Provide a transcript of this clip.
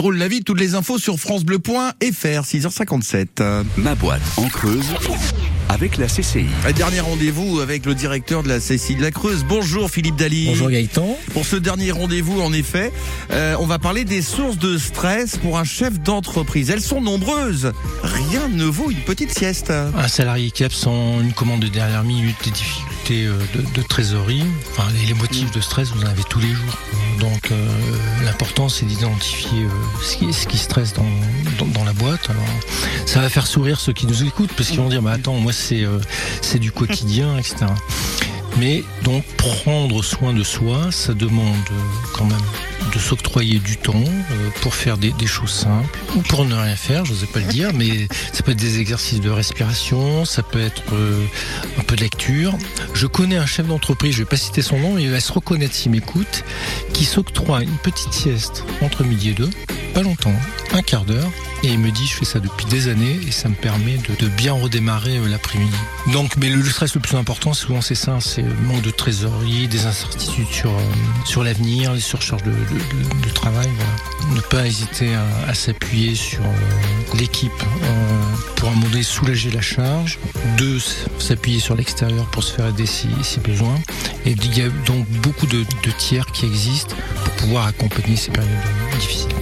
Roule la vie, toutes les infos sur francebleu.fr, 6h57. Ma boîte en Creuse avec la CCI. Un dernier rendez-vous avec le directeur de la CCI de la Creuse. Bonjour Philippe Dali. Bonjour Gaëtan. Pour ce dernier rendez-vous, en effet, euh, on va parler des sources de stress pour un chef d'entreprise. Elles sont nombreuses. Rien ne vaut une petite sieste. Un salarié qui absent, une commande de dernière minute, des difficultés euh, de, de trésorerie. Enfin, les, les, motifs de stress, vous en avez tous les jours. Donc, euh, c'est d'identifier euh, ce, qui, ce qui stresse dans, dans, la boîte. Ça va faire sourire ceux qui nous écoutent parce qu'ils vont dire, mais attends, moi, c'est euh, c'est du quotidien, etc. Mais donc prendre soin de soi, ça demande quand même s'octroyer du temps euh, pour faire des, choses simples ou pour ne rien faire, je n'osais pas le dire, mais ça peut être des exercices de respiration, ça peut être euh, un peu de lecture. Je connais un chef d'entreprise, je vais pas citer son nom, mais il va se reconnaître s'il m'écoute, qui s'octroie une petite sieste entre midi et deux, pas longtemps, un quart d'heure, et il me dit, je fais ça depuis des années et ça me permet de, bien redémarrer euh, l'après-midi. Donc, mais le, stress le plus important, souvent c'est ça, c'est manque de trésorerie, des incertitudes sur, euh, sur l'avenir, les surcharges de, travail. Ne pas hésiter à, s'appuyer sur euh, l'équipe pour un moment soulager la charge. Deux, s'appuyer sur l'extérieur pour se faire aider si, si, besoin. Et il y a donc beaucoup de tiers qui existent pour pouvoir accompagner ces périodes difficiles.